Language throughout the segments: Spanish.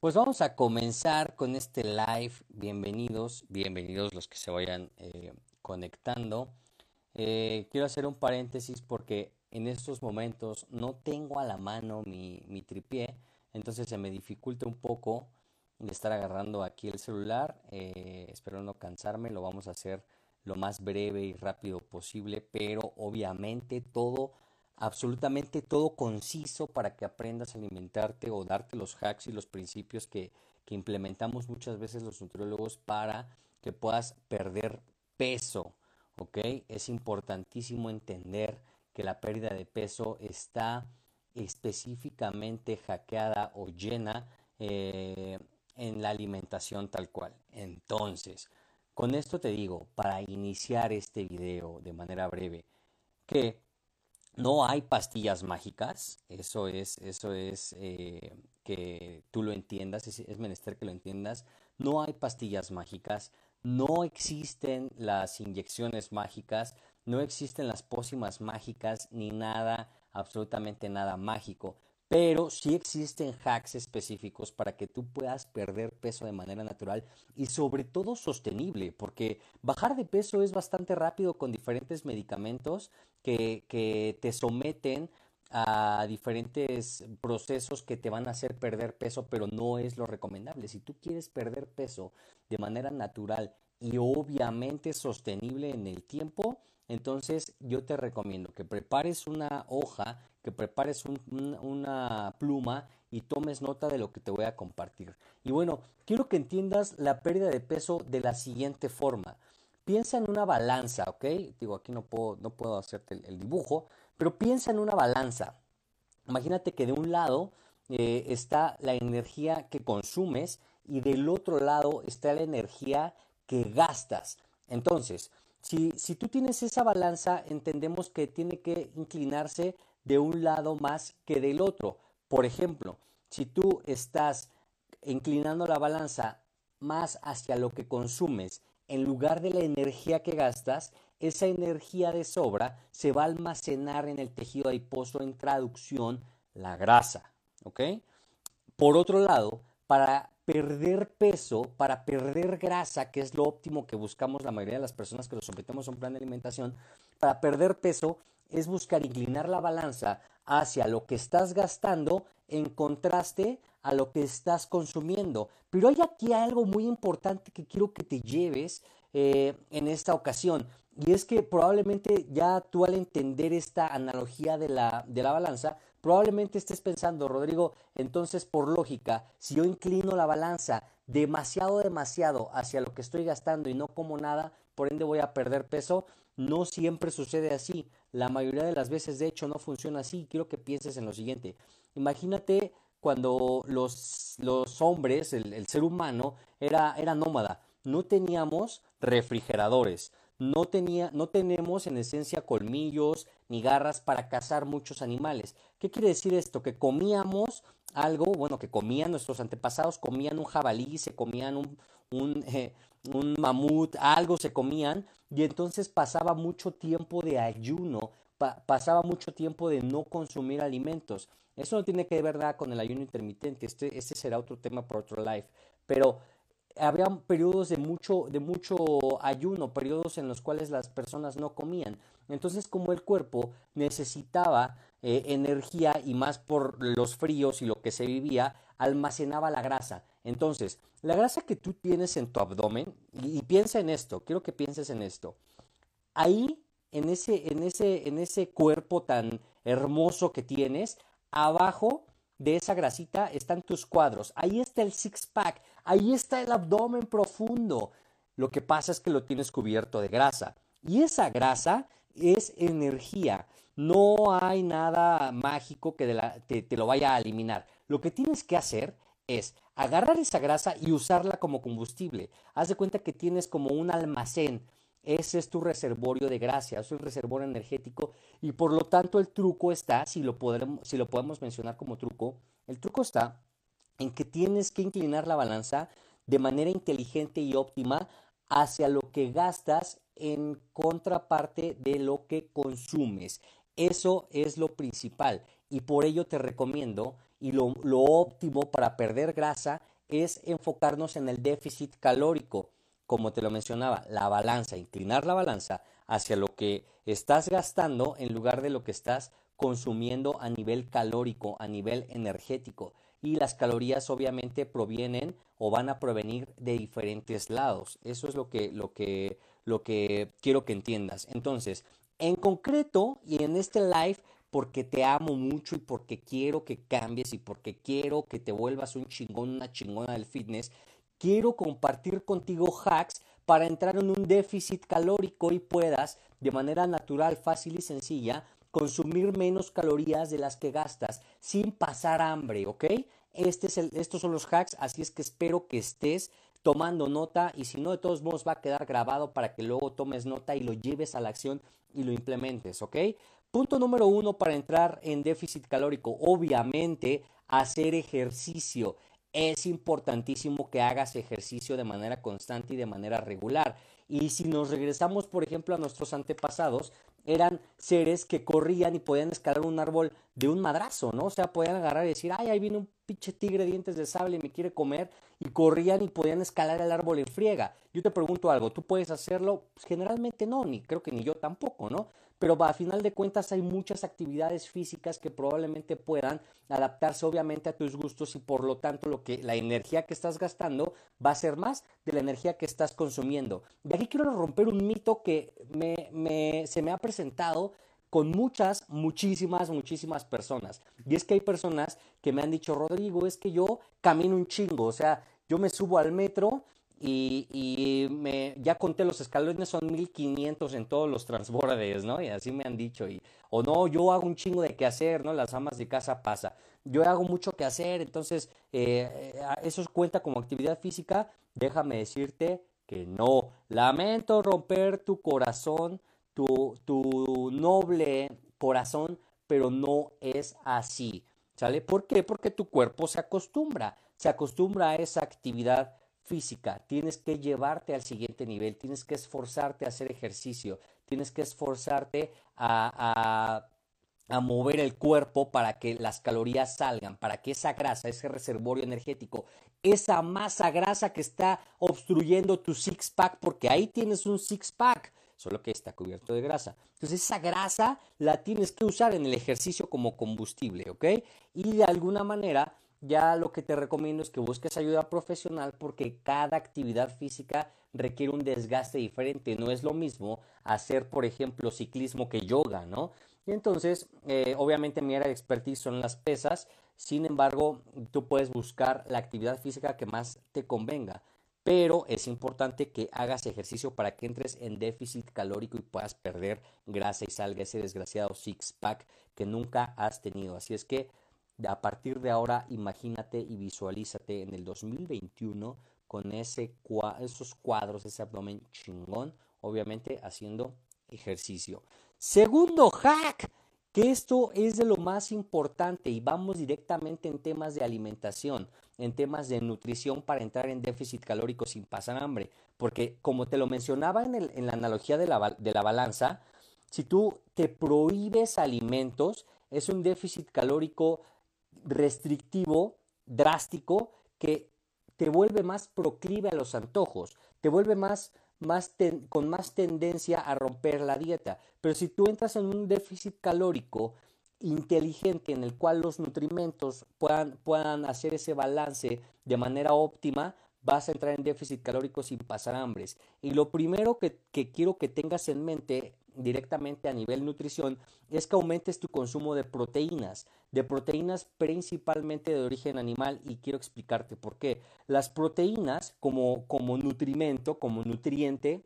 Pues vamos a comenzar con este live. Bienvenidos, bienvenidos los que se vayan eh, conectando. Eh, quiero hacer un paréntesis porque en estos momentos no tengo a la mano mi, mi tripié, entonces se me dificulta un poco de estar agarrando aquí el celular. Eh, espero no cansarme, lo vamos a hacer lo más breve y rápido posible, pero obviamente todo absolutamente todo conciso para que aprendas a alimentarte o darte los hacks y los principios que, que implementamos muchas veces los nutriólogos para que puedas perder peso. ¿Ok? Es importantísimo entender que la pérdida de peso está específicamente hackeada o llena eh, en la alimentación tal cual. Entonces, con esto te digo, para iniciar este video de manera breve, que no hay pastillas mágicas, eso es, eso es eh, que tú lo entiendas, es, menester que lo entiendas. No hay pastillas mágicas, no existen las inyecciones mágicas, no existen las pócimas mágicas, ni nada, absolutamente nada mágico pero sí existen hacks específicos para que tú puedas perder peso de manera natural y sobre todo sostenible, porque bajar de peso es bastante rápido con diferentes medicamentos que, que te someten a diferentes procesos que te van a hacer perder peso, pero no es lo recomendable. Si tú quieres perder peso de manera natural y obviamente sostenible en el tiempo, entonces yo te recomiendo que prepares una hoja, que prepares una pluma y tomes nota de lo que te voy a compartir. Y bueno, quiero que entiendas la pérdida de peso de la siguiente forma. Piensa en una balanza, ¿ok? Digo, aquí no puedo, no puedo hacerte el, dibujo, pero piensa en una balanza. Imagínate que de un lado eh, está la energía que consumes y del otro lado está la energía que gastas. Entonces, si, tú tienes esa balanza, entendemos que tiene que inclinarse de un lado más que del otro. Por ejemplo, si tú estás inclinando la balanza más hacia lo que consumes en lugar de la energía que gastas, esa energía de sobra se va a almacenar en el tejido adiposo, en traducción, la grasa. ¿Ok? Por otro lado, para perder peso, para perder grasa, que es lo óptimo que buscamos la mayoría de las personas que nos sometemos a un plan de alimentación, para perder peso es buscar inclinar la balanza hacia lo que estás gastando en contraste a lo que estás consumiendo. Pero hay aquí algo muy importante que quiero que te lleves eh, en esta ocasión. Y es que probablemente ya tú al entender esta analogía de la, de la balanza, Probablemente estés pensando, Rodrigo, entonces por lógica, si yo inclino la balanza demasiado, demasiado hacia lo que estoy gastando y no como nada, por ende voy a perder peso. No siempre sucede así. La mayoría de las veces, de hecho, no funciona así. Quiero que pienses en lo siguiente. Imagínate cuando los, los hombres, el, ser humano, era, era nómada. No teníamos refrigeradores no, tenía, no tenemos en esencia colmillos ni garras para cazar muchos animales. ¿Qué quiere decir esto? Que comíamos algo, bueno, que comían nuestros antepasados, comían un jabalí, se comían un, un, eh, mamut, algo se comían, y entonces pasaba mucho tiempo de ayuno, pasaba mucho tiempo de no consumir alimentos. Eso no tiene que ver nada con el ayuno intermitente, este, este será otro tema por otro live, pero había periodos de mucho, de mucho ayuno, periodos en los cuales las personas no comían. Entonces, como el cuerpo necesitaba eh, energía y más por los fríos y lo que se vivía, almacenaba la grasa. Entonces, la grasa que tú tienes en tu abdomen, y, piensa en esto, quiero que pienses en esto. ahí, en ese, en ese, en ese cuerpo tan hermoso que tienes, abajo de esa grasita están tus cuadros. Ahí está el six pack, ahí está el abdomen profundo. Lo que pasa es que lo tienes cubierto de grasa. Y esa grasa es energía. No hay nada mágico que te, te lo vaya a eliminar. Lo que tienes que hacer es agarrar esa grasa y usarla como combustible. Haz de cuenta que tienes como un almacén. Ese es tu reservorio de grasa, es un reservorio energético y por lo tanto el truco está, si lo podemos mencionar como truco, el truco está en que tienes que inclinar la balanza de manera inteligente y óptima hacia lo que gastas en contraparte de lo que consumes. Eso es lo principal y por ello te recomiendo y lo, óptimo para perder grasa es enfocarnos en el déficit calórico, como te lo mencionaba, la balanza, inclinar la balanza hacia lo que estás gastando en lugar de lo que estás consumiendo a nivel calórico, a nivel energético. Y las calorías obviamente provienen o van a provenir de diferentes lados. Eso es lo que, lo que, lo que quiero que entiendas. Entonces, en concreto y en este live porque te amo mucho y porque quiero que cambies y porque quiero que te vuelvas un chingón, una chingona del fitness, quiero compartir contigo hacks para entrar en un déficit calórico y puedas, de manera natural, fácil y sencilla, consumir menos calorías de las que gastas sin pasar hambre, ¿ok? Este es el, estos son los hacks, así es que espero que estés tomando nota y si no, de todos modos va a quedar grabado para que luego tomes nota y lo lleves a la acción y lo implementes, ¿ok? Punto número uno para entrar en déficit calórico, obviamente hacer ejercicio. Es importantísimo que hagas ejercicio de manera constante y de manera regular. Y si nos regresamos, por ejemplo, a nuestros antepasados, eran seres que corrían y podían escalar un árbol de un madrazo, ¿no? O sea, podían agarrar y decir, ay, ahí viene un pinche tigre de dientes de sable y me quiere comer, y corrían y podían escalar el árbol en friega. Yo te pregunto algo, ¿tú puedes hacerlo? Pues generalmente no, ni creo que ni yo tampoco, ¿no? Pero a final de cuentas hay muchas actividades físicas que probablemente puedan adaptarse obviamente a tus gustos y por lo tanto lo que la energía que estás gastando va a ser más de la energía que estás consumiendo. Y aquí quiero romper un mito que me, se me ha presentado con muchas, muchísimas, muchísimas personas. Y es que hay personas que me han dicho, Rodrigo, es que yo camino un chingo, o sea, yo me subo al metro y, me, ya conté los escalones son 1500 en todos los transbordes, ¿no? Y así me han dicho. Y, o no, yo hago un chingo de qué hacer, ¿no? Las amas de casa pasa. Yo hago mucho que hacer, entonces eh, eh, eso cuenta como actividad física. Déjame decirte que no. Lamento romper tu corazón, tu, tu noble corazón, pero no es así. ¿Sale? ¿Por qué? Porque tu cuerpo se acostumbra, se acostumbra a esa actividad física, tienes que llevarte al siguiente nivel, tienes que esforzarte a hacer ejercicio, tienes que esforzarte a, mover el cuerpo para que las calorías salgan, para que esa grasa, ese reservorio energético, esa masa grasa que está obstruyendo tu six pack, porque ahí tienes un six pack, solo que está cubierto de grasa. Entonces esa grasa la tienes que usar en el ejercicio como combustible, ¿ok? Y de alguna manera ya lo que te recomiendo es que busques ayuda profesional porque cada actividad física requiere un desgaste diferente. No es lo mismo hacer, por ejemplo, ciclismo que yoga, ¿no? Y entonces, eh, obviamente mi área de expertise son las pesas, sin embargo, tú puedes buscar la actividad física que más te convenga. Pero es importante que hagas ejercicio para que entres en déficit calórico y puedas perder grasa y salga ese desgraciado six pack que nunca has tenido. Así es que a partir de ahora imagínate y visualízate en el 2021 con ese, esos cuadros, ese abdomen chingón, obviamente haciendo ejercicio. Segundo hack, que esto es de lo más importante y vamos directamente en temas de alimentación, en temas de nutrición para entrar en déficit calórico sin pasar hambre, porque como te lo mencionaba en, el, en la analogía de la, de la balanza, si tú te prohíbes alimentos, es un déficit calórico restrictivo, drástico, que te vuelve más proclive a los antojos, te vuelve más, más con más tendencia a romper la dieta. Pero si tú entras en un déficit calórico inteligente en el cual los nutrimentos puedan, puedan hacer ese balance de manera óptima, vas a entrar en déficit calórico sin pasar hambres. Y lo primero que, que quiero que tengas en mente directamente a nivel nutrición es que aumentes tu consumo de proteínas, de proteínas principalmente de origen animal y quiero explicarte por qué. Las proteínas como, como nutrimento, como nutriente,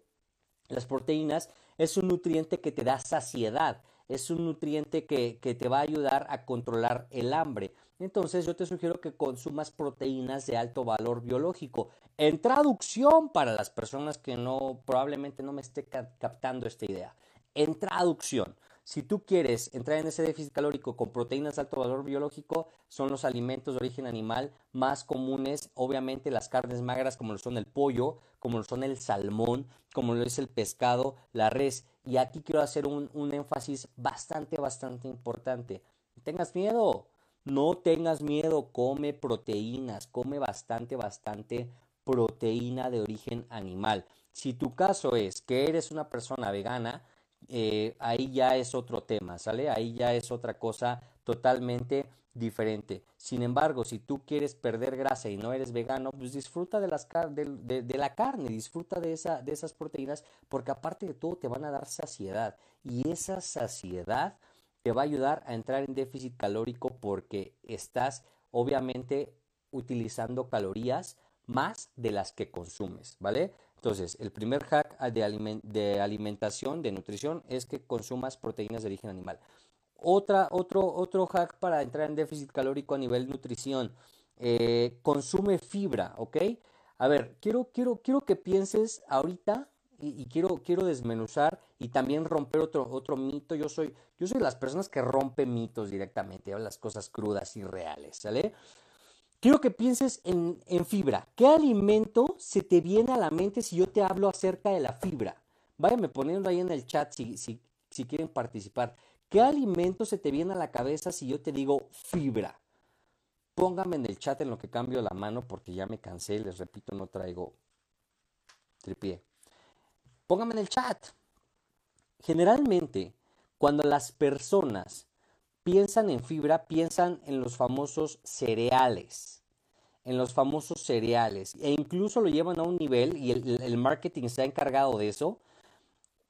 las proteínas es un nutriente que te da saciedad, es un nutriente que, que, te va a ayudar a controlar el hambre. Entonces yo te sugiero que consumas proteínas de alto valor biológico. En traducción para las personas que no probablemente no me esté captando esta idea. En traducción, si tú quieres entrar en ese déficit calórico con proteínas de alto valor biológico, son los alimentos de origen animal más comunes, obviamente las carnes magras como lo son el pollo, como lo son el salmón, como lo es el pescado, la res. Y aquí quiero hacer un, un énfasis bastante, bastante importante. Tengas miedo, no tengas miedo, come proteínas, come bastante, bastante proteína de origen animal. Si tu caso es que eres una persona vegana, eh, ahí ya es otro tema, ¿sale? Ahí ya es otra cosa totalmente diferente. Sin embargo, si tú quieres perder grasa y no eres vegano, pues disfruta de, las de, la carne, disfruta de, esa, de esas proteínas, porque aparte de todo te van a dar saciedad. Y esa saciedad te va a ayudar a entrar en déficit calórico porque estás obviamente utilizando calorías más de las que consumes, ¿vale? Entonces, el primer hack de, alimentación, de nutrición, es que consumas proteínas de origen animal. Otra, otro, otro hack para entrar en déficit calórico a nivel nutrición, eh, consume fibra, ¿ok? A ver, quiero, quiero, quiero que pienses ahorita y, quiero, quiero desmenuzar y también romper otro, otro mito. Yo soy, yo soy las personas que rompen mitos directamente, las cosas crudas y reales, ¿sale? Quiero que pienses en, fibra. ¿Qué alimento se te viene a la mente si yo te hablo acerca de la fibra? Váyame poniendo ahí en el chat si, si, si quieren participar. ¿Qué alimento se te viene a la cabeza si yo te digo fibra? Póngame en el chat en lo que cambio la mano porque ya me cansé, les repito, no traigo tripié. Póngame en el chat. Generalmente, cuando las personas piensan en fibra, piensan en los famosos cereales, en los famosos cereales, e incluso lo llevan a un nivel, y el, marketing está encargado de eso,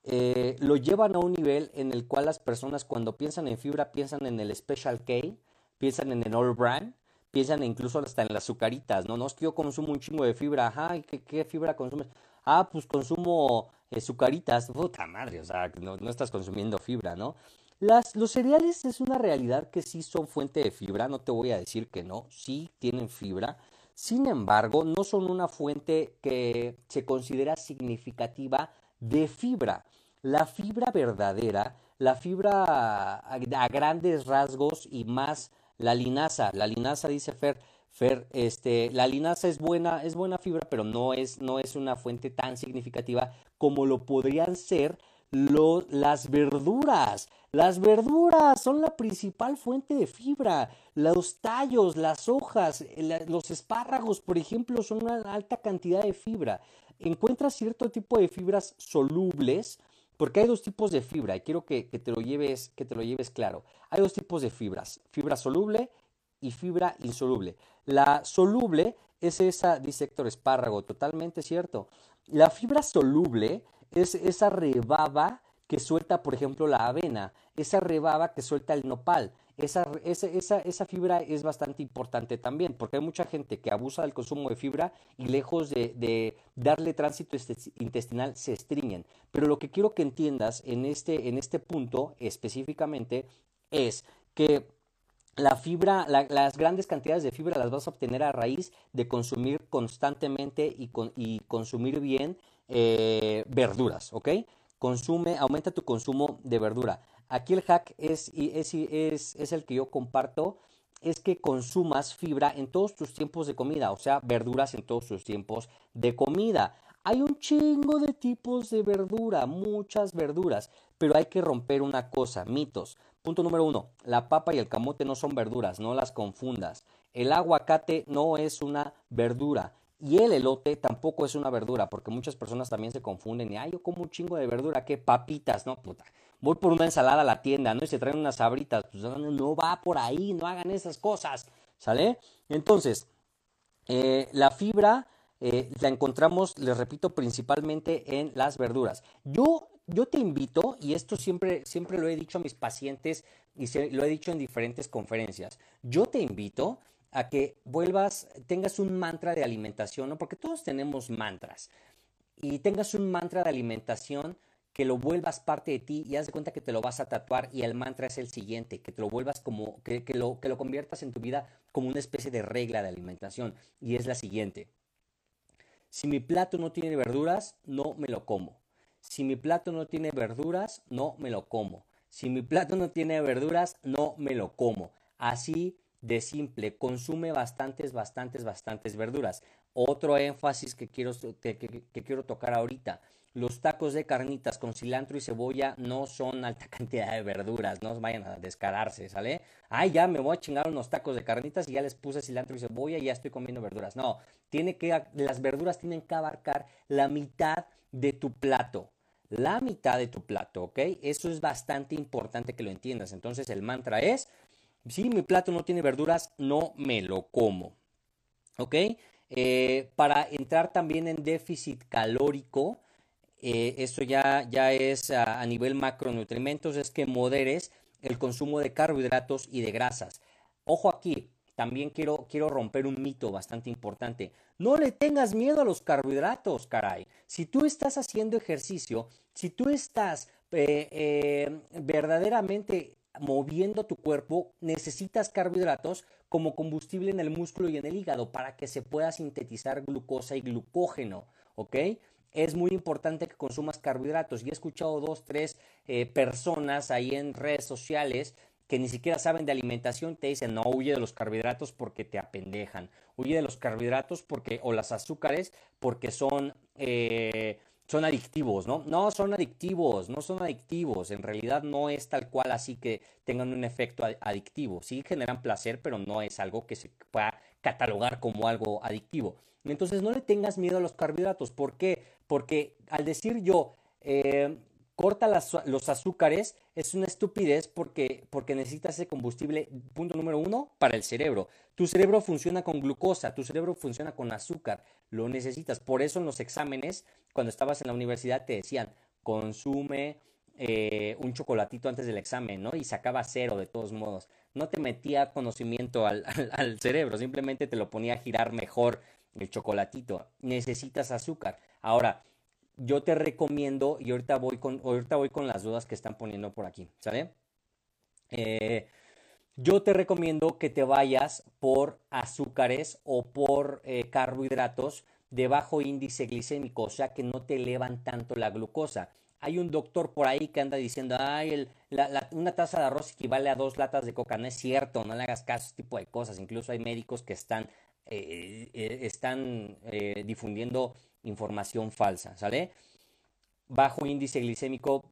eh, lo llevan a un nivel en el cual las personas cuando piensan en fibra piensan en el Special K, piensan en el All Brand, piensan incluso hasta en las azucaritas, ¿no? No es que yo consumo un chingo de fibra, ajá, ¿qué, qué fibra consumes? Ah, pues consumo azucaritas, puta madre, o sea, no, no estás consumiendo fibra, ¿no? Los cereales es una realidad que sí son fuente de fibra, no te voy a decir que no, sí tienen fibra. Sin embargo, no son una fuente que se considera significativa de fibra. La fibra verdadera, la fibra a, grandes rasgos y más la linaza. La linaza dice Fer, Fer, este, la linaza es buena, es buena fibra, pero no es, no es una fuente tan significativa como lo podrían ser las verduras. Las verduras son la principal fuente de fibra. Los tallos, las hojas, los espárragos, por ejemplo, son una alta cantidad de fibra. Encuentras cierto tipo de fibras solubles, porque hay dos tipos de fibra, y quiero que, te lo lleves, que te lo lleves claro. Hay dos tipos de fibras, fibra soluble y fibra insoluble. La soluble es esa, dice Héctor Espárrago, totalmente cierto. La fibra soluble es esa rebaba que suelta, por ejemplo, la avena, esa rebaba que suelta el nopal. Esa, esa, esa, fibra es bastante importante también, porque hay mucha gente que abusa del consumo de fibra y lejos de, darle tránsito intestinal se estringen. Pero lo que quiero que entiendas en este, en este punto específicamente es que la fibra, las grandes cantidades de fibra las vas a obtener a raíz de consumir constantemente y, y consumir bien eh, verduras, ¿ok? Consume, aumenta tu consumo de verdura. Aquí el hack es, es, es, es el que yo comparto, es que consumas fibra en todos tus tiempos de comida, o sea, verduras en todos tus tiempos de comida. Hay un chingo de tipos de verdura, muchas verduras, pero hay que romper una cosa, mitos. Punto número uno, la papa y el camote no son verduras, no las confundas. El aguacate no es una verdura. Y el elote tampoco es una verdura, porque muchas personas también se confunden y, ay, yo como un chingo de verdura, ¿qué papitas? No, puta. Voy por una ensalada a la tienda, ¿no? Y se traen unas sabritas. Pues no va por ahí, no hagan esas cosas, ¿sale? Entonces, eh, la fibra eh, la encontramos, les repito, principalmente en las verduras. Yo, yo te invito, y esto siempre, siempre lo he dicho a mis pacientes y lo he dicho en diferentes conferencias, yo te invito a que vuelvas, tengas un mantra de alimentación, ¿no? porque todos tenemos mantras, y tengas un mantra de alimentación que lo vuelvas parte de ti y haz de cuenta que te lo vas a tatuar y el mantra es el siguiente, que te lo vuelvas como, que, que, lo, que lo conviertas en tu vida como una especie de regla de alimentación y es la siguiente. Si mi plato no tiene verduras, no me lo como. Si mi plato no tiene verduras, no me lo como. Si mi plato no tiene verduras, no me lo como. Así de simple, consume bastantes, bastantes, bastantes verduras. Otro énfasis que quiero, que quiero tocar ahorita los tacos de carnitas con cilantro y cebolla no son alta cantidad de verduras, no vayan a descararse, ¿sale? Ay, ya me voy a chingar unos tacos de carnitas y ya les puse cilantro y cebolla y ya estoy comiendo verduras. No, tiene que, las verduras tienen que abarcar la mitad de tu plato. La mitad de tu plato, ¿ok? Eso es bastante importante que lo entiendas. Entonces el mantra es, si mi plato no tiene verduras, no me lo como. ¿Ok? Eh, para entrar también en déficit calórico, eh, esto ya, ya es a, nivel macronutrimentos, es que moderes el consumo de carbohidratos y de grasas. Ojo aquí, también quiero, quiero romper un mito bastante importante. No le tengas miedo a los carbohidratos, caray. Si tú estás haciendo ejercicio, si tú estás eh, eh, verdaderamente moviendo tu cuerpo, necesitas carbohidratos como combustible en el músculo y en el hígado para que se pueda sintetizar glucosa y glucógeno, ¿ok? es muy importante que consumas carbohidratos. Y he escuchado dos, tres eh, personas ahí en redes sociales que ni siquiera saben de alimentación, te dicen, no, huye de los carbohidratos porque te apendejan. Huye de los carbohidratos porque, o las azúcares porque son, eh, son adictivos, ¿no? No son adictivos, no son adictivos. En realidad no es tal cual así que tengan un efecto adictivo. Sí generan placer, pero no es algo que se pueda catalogar como algo adictivo. Entonces no le tengas miedo a los carbohidratos. ¿Por qué? Porque al decir yo, eh, corta los azúcares, es una estupidez porque, porque necesitas ese combustible, punto número uno, para el cerebro. Tu cerebro funciona con glucosa, tu cerebro funciona con azúcar, lo necesitas. Por eso en los exámenes, cuando estabas en la universidad, te decían, consume eh, un chocolatito antes del examen, ¿no? Y sacaba cero de todos modos. No te metía conocimiento al, al cerebro, simplemente te lo ponía a girar mejor el chocolatito. Necesitas azúcar. Ahora, yo te recomiendo, y ahorita voy con, ahorita voy con las dudas que están poniendo por aquí, ¿sale? Eh, yo te recomiendo que te vayas por azúcares o por eh, carbohidratos de bajo índice glicémico, o sea que no te elevan tanto la glucosa. Hay un doctor por ahí que anda diciendo, ay, una taza de arroz equivale a dos latas de coca. No es cierto, no le hagas caso a ese tipo de cosas. Incluso hay médicos que están eh, están difundiendo información falsa, ¿sale? Bajo índice glicémico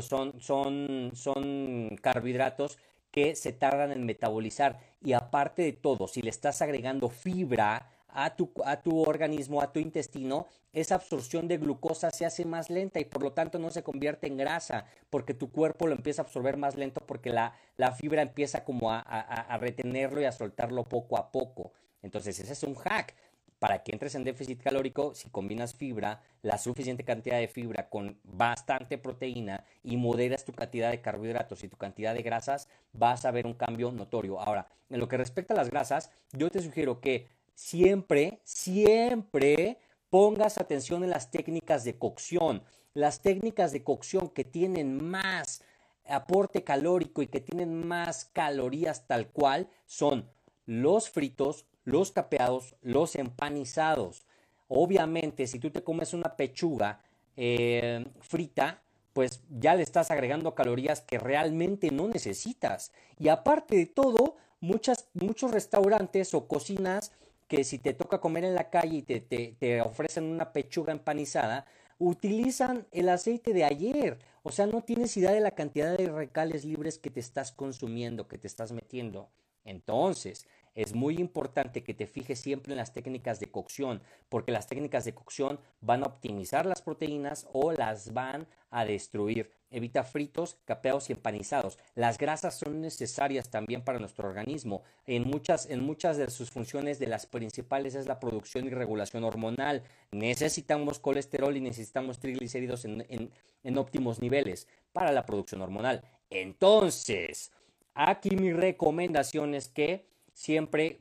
son, son, son carbohidratos que se tardan en metabolizar y aparte de todo, si le estás agregando fibra a tu, a tu, organismo, a tu intestino, esa absorción de glucosa se hace más lenta y por lo tanto no se convierte en grasa, porque tu cuerpo lo empieza a absorber más lento porque la, la fibra empieza como a, a, retenerlo y a soltarlo poco a poco. Entonces, ese es un hack. Para que entres en déficit calórico, si combinas fibra, la suficiente cantidad de fibra con bastante proteína y moderas tu cantidad de carbohidratos y tu cantidad de grasas, vas a ver un cambio notorio. Ahora, en lo que respecta a las grasas, yo te sugiero que siempre, siempre pongas atención en las técnicas de cocción. Las técnicas de cocción que tienen más aporte calórico y que tienen más calorías tal cual son los fritos, los capeados, los empanizados. Obviamente, si tú te comes una pechuga eh, frita, pues ya le estás agregando calorías que realmente no necesitas. Y aparte de todo, muchas, muchos restaurantes o cocinas que si te toca comer en la calle y te, te ofrecen una pechuga empanizada, utilizan el aceite de ayer. O sea, no tienes idea de la cantidad de recales libres que te estás consumiendo, que te estás metiendo. Entonces, es muy importante que te fijes siempre en las técnicas de cocción, porque las técnicas de cocción van a optimizar las proteínas o las van a destruir. Evita fritos, capeados y empanizados. Las grasas son necesarias también para nuestro organismo. En muchas, en muchas de sus funciones de las principales es la producción y regulación hormonal. Necesitamos colesterol y necesitamos triglicéridos en, en óptimos niveles para la producción hormonal. Entonces, aquí mi recomendación es que siempre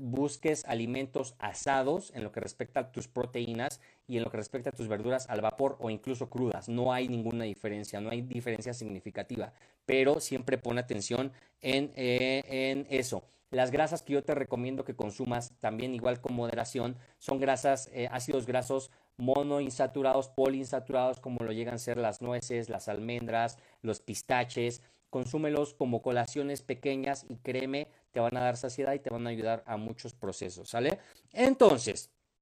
busques alimentos asados en lo que respecta a tus proteínas y en lo que respecta a tus verduras al vapor o incluso crudas. No hay ninguna diferencia, no hay diferencia significativa, pero siempre pon atención en, eh, en eso. Las grasas que yo te recomiendo que consumas también igual con moderación son grasas, eh, ácidos grasos monoinsaturados, poliinsaturados, como lo llegan a ser las nueces, las almendras, los pistaches. Consúmelos como colaciones pequeñas y créeme, te van a dar saciedad y te van a ayudar a muchos procesos, ¿sale? Entonces,